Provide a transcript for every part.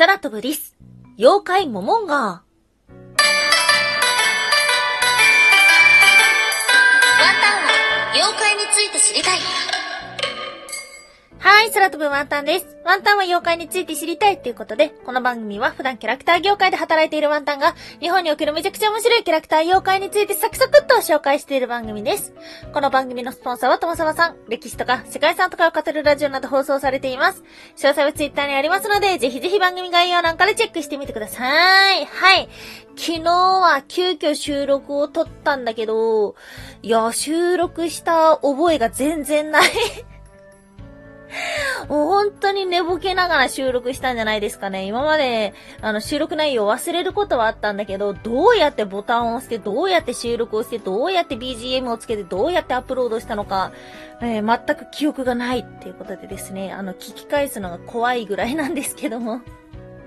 空飛ぶリス、妖怪モモンガー。ワンタンは妖怪について知りたい。はい、空飛ぶワンタンです。ワンタンは妖怪について知りたいっていうことで、この番組は普段キャラクター業界で働いているワンタンが、日本におけるめちゃくちゃ面白いキャラクター妖怪についてサクサクっと紹介している番組です。この番組のスポンサーはともさまさん、歴史とか世界遺産とかを語るラジオなど放送されています。詳細はツイッターにありますので、ぜひぜひ番組概要欄からチェックしてみてください。はい。昨日は急遽収録を撮ったんだけど、いや、収録した覚えが全然ない もう本当に寝ぼけながら収録したんじゃないですかね。今まで、あの、収録内容忘れることはあったんだけど、どうやってボタンを押して、どうやって収録をして、どうやって BGM をつけて、どうやってアップロードしたのか、えー、全く記憶がないっていうことでですね、あの、聞き返すのが怖いぐらいなんですけども。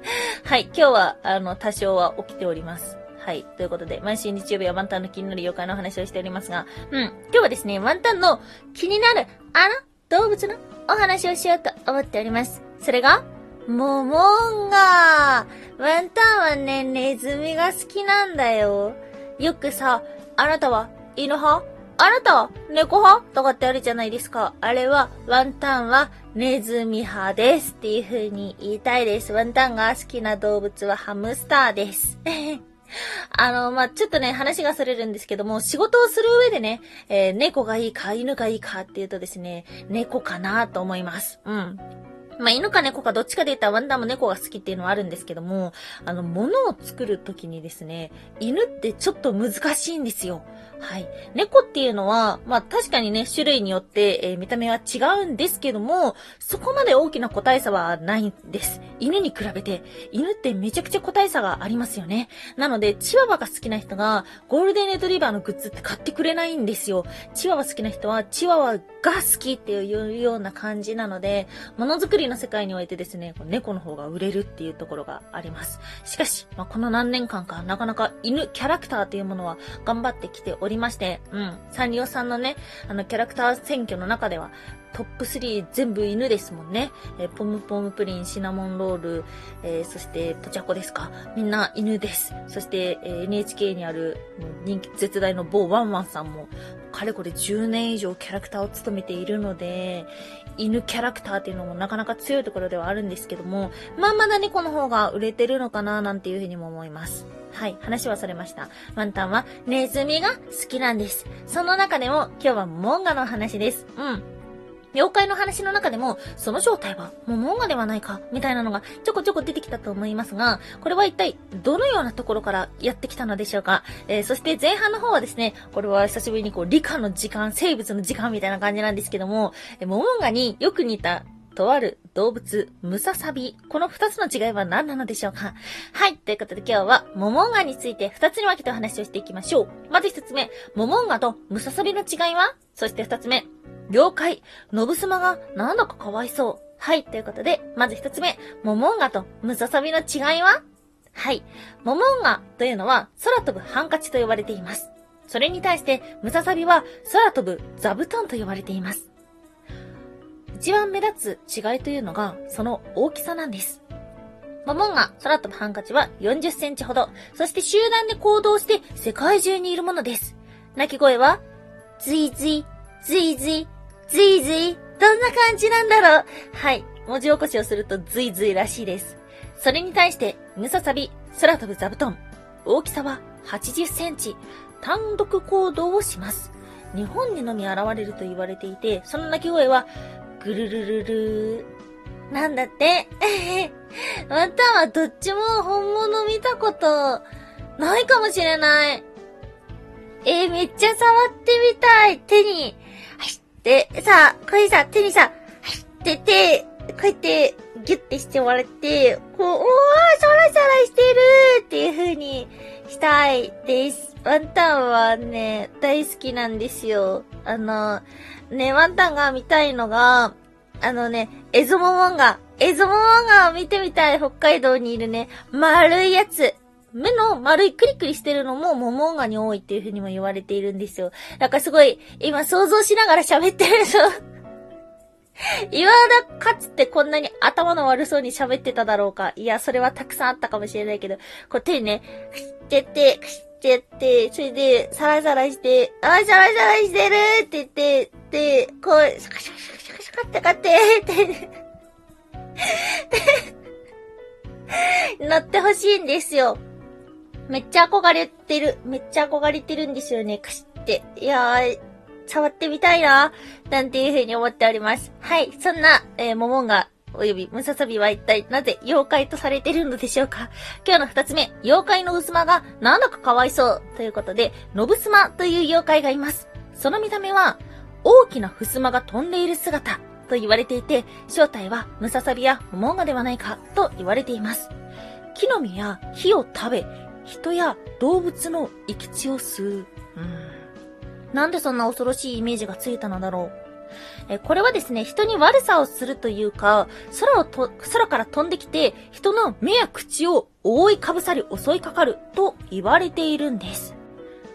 はい、今日は、あの、多少は起きております。はい。ということで、毎週日曜日はワンタンの気になる妖怪の話をしておりますが、うん。今日はですね、ワンタンの気になる、あの動物のお話をしようと思っております。それが、モモンガー。ワンタンはね、ネズミが好きなんだよ。よくさ、あなたは犬派？あなたは猫派？とかってあるじゃないですか。あれは、ワンタンはネズミ派ですっていう風に言いたいです。ワンタンが好きな動物はハムスターです。あの、まあ、ちょっとね、話がそれるんですけども、仕事をする上でね、えー、猫がいいか、犬がいいかっていうとですね、猫かなと思います。うん。まあ、犬か猫かどっちかで言ったらワンダーも猫が好きっていうのはあるんですけども、あの、物を作るときにですね、犬ってちょっと難しいんですよ。はい。猫っていうのは、まあ確かにね、種類によって、えー、見た目は違うんですけども、そこまで大きな個体差はないんです。犬に比べて、犬ってめちゃくちゃ個体差がありますよね。なので、チワワが好きな人が、ゴールデンレトリバーのグッズって買ってくれないんですよ。チワワ好きな人は、チワワが好きっていうような感じなので、ものづくりの世界においてですね、猫の方が売れるっていうところがあります。しかし、まあ、この何年間か、なかなか犬、キャラクターっていうものは頑張ってきておりまして、うん。サンリオさんのね、あの、キャラクター選挙の中では、トップ3全部犬ですもんね。えー、ポムポムプリン、シナモンロール、えー、そしてポチャコですか。みんな犬です。そして、えー、NHK にある人気絶大の某ワンワンさんも、かれこれ10年以上キャラクターを務めているので、犬キャラクターっていうのもなかなか強いところではあるんですけども、まあまだ猫の方が売れてるのかななんていうふうにも思います。はい、話はそれました。ワンタンはネズミが好きなんです。その中でも今日はモンガの話です。うん。妖怪の話の中でも、その正体はモモンガではないか、みたいなのがちょこちょこ出てきたと思いますが、これは一体どのようなところからやってきたのでしょうか？えー、そして前半の方はですね、これは久しぶりにこう理科の時間、生物の時間みたいな感じなんですけども、え、モモンガによく似たとある動物、ムササビ。この二つの違いは何なのでしょうか？はい。ということで今日は、モモンガについて二つに分けてお話をしていきましょう。まず一つ目、モモンガとムササビの違いは？そして二つ目、了解。ノブスマがなんだかかわいそう。はい。ということで、まず一つ目、モモンガとムササビの違いは？はい。モモンガというのは空飛ぶハンカチと呼ばれています。それに対して、ムササビは空飛ぶ座布団と呼ばれています。一番目立つ違いというのが、その大きさなんです。モモンガ、空飛ぶハンカチは40センチほど、そして集団で行動して世界中にいるものです。鳴き声は、ズイズイ、ズイズイ、ズイズイ、どんな感じなんだろうはい。文字起こしをするとズイズイらしいです。それに対して、ムササビ、空飛ぶ座布団。大きさは80センチ。単独行動をします。日本にのみ現れると言われていて、その鳴き声は、ぐるるるるーなんだって。またはどっちも本物見たことないかもしれない。えー、めっちゃ触ってみたい。手に、で、さ、これさ、手にさ、はいってて、こうやって、ギュッてしてもらって、こう、おー、シャラシャラしてるっていう風にしたいです。ワンタンはね、大好きなんですよ。あの、ね、ワンタンが見たいのが、あのね、エゾモモンガ、エゾモモンガを見てみたい北海道にいるね、丸いやつ。目の丸いクリクリしてるのもモモンガに多いっていう風にも言われているんですよ。なんかすごい、今想像しながら喋ってるでしょ岩田かつてこんなに頭の悪そうに喋ってただろうか。いや、それはたくさんあったかもしれないけど、こう手ね、くってって、くってって、それで、サラサラして、あ、サラサラしてるって言って、で、こう、シャカシャカシャカシャカシャカってかって、って、乗ってほしいんですよ。めっちゃ憧れてる。めっちゃ憧れてるんですよね。くしって。いやー、触ってみたいな、なんていうふうに思っております。はい。そんな、えー、モモンガおよびムササビは一体なぜ妖怪とされてるのでしょうか今日の二つ目、妖怪の薄間がなんだかかわいそうということで、ノブスマという妖怪がいます。その見た目は、大きな襖が飛んでいる姿と言われていて、正体はムササビやモモンガではないかと言われています。木の実や火を食べ、人や動物の生き血を吸う。なんでそんな恐ろしいイメージがついたのだろう。えこれはですね、人に悪さをするというか、空をと、空から飛んできて、人の目や口を覆いかぶさり襲いかかると言われているんです。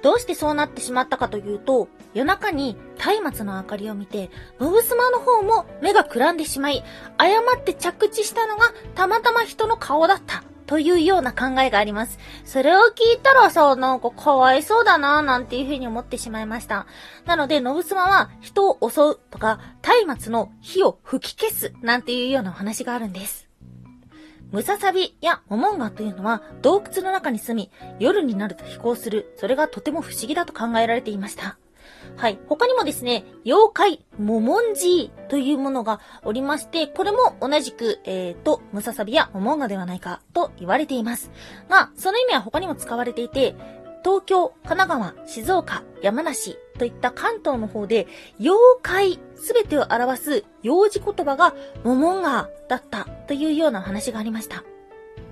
どうしてそうなってしまったかというと、夜中に松明の明かりを見て、ノブスマの方も目がくらんでしまい、誤って着地したのがたまたま人の顔だったというような考えがあります。それを聞いたらさ、なんかかわいそうだなぁなんていうふうに思ってしまいました。なので、ノブスマは人を襲うとか、松明の火を吹き消すなんていうようなお話があるんです。ムササビやモモンガというのは洞窟の中に住み、夜になると飛行する、それがとても不思議だと考えられていました。はい。他にもですね、妖怪、モモンジーというものがおりまして、これも同じく、えーと、ムササビやモモンガではないかと言われています。が、その意味は他にも使われていて、東京、神奈川、静岡、山梨といった関東の方で、妖怪すべてを表す幼児言葉がモモンガだったというような話がありました。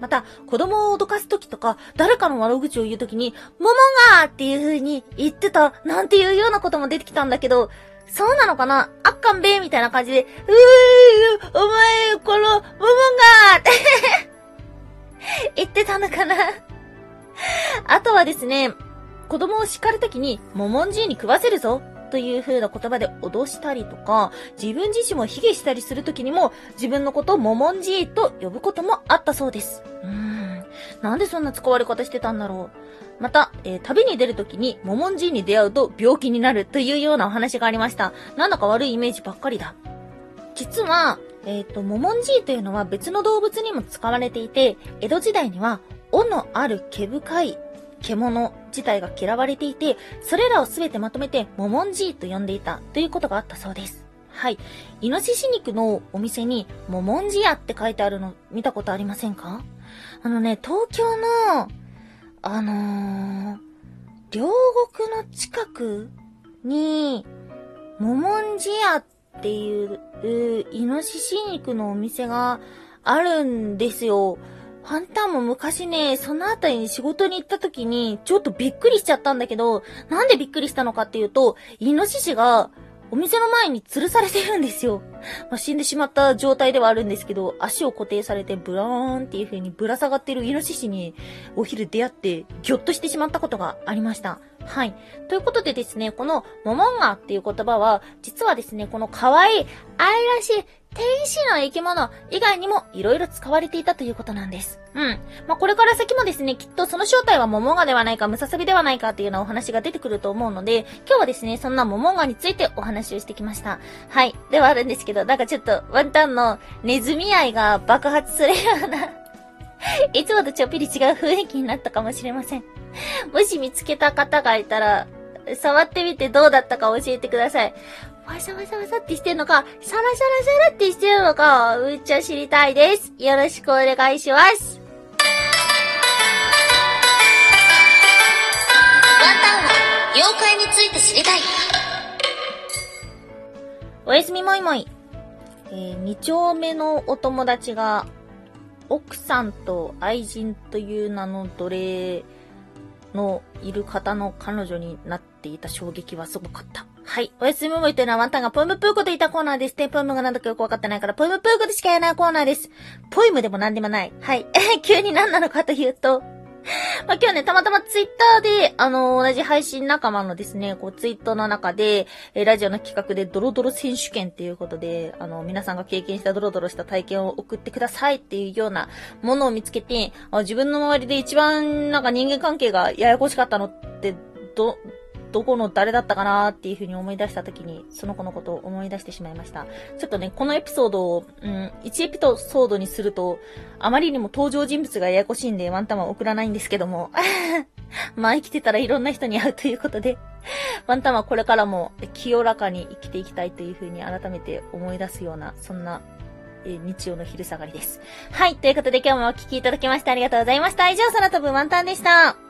また、子供を脅かすときとか、誰かの悪口を言うときに、桃がっていう風に言ってた、なんていうようなことも出てきたんだけど、そうなのかな？あっかんべーみたいな感じで、うー、お前、この、桃がって 言ってたのかな？あとはですね、子供を叱るときに、モモンジーに食わせるぞという風な言葉で脅したりとか、自分自身も卑下したりするときにも、自分のことをモモンジーと呼ぶこともあったそうです。うーん。なんでそんな使われ方してたんだろう。また、えー、旅に出るときに、モモンジーに出会うと病気になるというようなお話がありました。なんだか悪いイメージばっかりだ。実は、えっ、ー、と、モモンジーというのは別の動物にも使われていて、江戸時代には、尾のある毛深い獣自体が嫌われていて、それらをすべてまとめて、モモンジーと呼んでいたということがあったそうです。はい。イノシシ肉のお店に、モモンジ屋って書いてあるの見たことありませんか？あのね、東京の、あのー、両国の近くに、モモンジ屋っていう、イノシシ肉のお店があるんですよ。ファンタンも昔ね、そのあたりに仕事に行った時に、ちょっとびっくりしちゃったんだけど、なんでびっくりしたのかっていうと、イノシシが、お店の前に吊るされてるんですよ。まあ、死んでしまった状態ではあるんですけど、足を固定されてブラーンっていう風にぶら下がってるイノシシにお昼出会ってぎょっとしてしまったことがありました。はい。ということでですね、このモモンガっていう言葉は、実はですね、この可愛い、愛らしい、天使の生き物以外にも色々使われていたということなんです。うん。まあ、これから先もですね、きっとその正体はモモンガではないか、ムササビではないかっていうようなお話が出てくると思うので、今日はですね、そんなモモンガについてお話をしてきました。はい。ではあるんですけど、なんかちょっとワンタンのネズミ愛が爆発するようないつもとちょっぴり違う雰囲気になったかもしれません。もし見つけた方がいたら、触ってみてどうだったか教えてください。わさわさわさってしてんのか、サラサラサラってしてるのか、うっちゃ知りたいです。よろしくお願いします。ワンタンは妖怪について知りたい。おやすみもいもい。えー、二丁目のお友達が奥さんと愛人という名の奴隷のいる方の彼女になっていた衝撃はすごかった。はい。おやすみもいというのはワンタンがポイムプーコと言ったコーナーです。で、ポイムが何だかよくわかってないから、ポイムプーコでしか言えないコーナーです。ポイムでも何でもない。はい。急に何なのかというと、まあ、今日ね、たまたまツイッターで、あの、同じ配信仲間のですね、こう、ツイートの中で、えー、ラジオの企画でドロドロ選手権っていうことで、あの、皆さんが経験したドロドロした体験を送ってくださいっていうようなものを見つけて、あ自分の周りで一番なんか人間関係がややこしかったのって、ど、どこの誰だったかなっていうふうに思い出した時に、その子のことを思い出してしまいました。ちょっとね、このエピソードを、うん、1エピソードにすると、あまりにも登場人物がややこしいんで、ワンタンは送らないんですけども。まあ生きてたらいろんな人に会うということで、ワンタンはこれからも清らかに生きていきたいというふうに改めて思い出すような、そんな、え、日曜の昼下がりです。はい。ということで今日もお聴きいただきましてありがとうございました。以上、空飛ぶワンタンでした。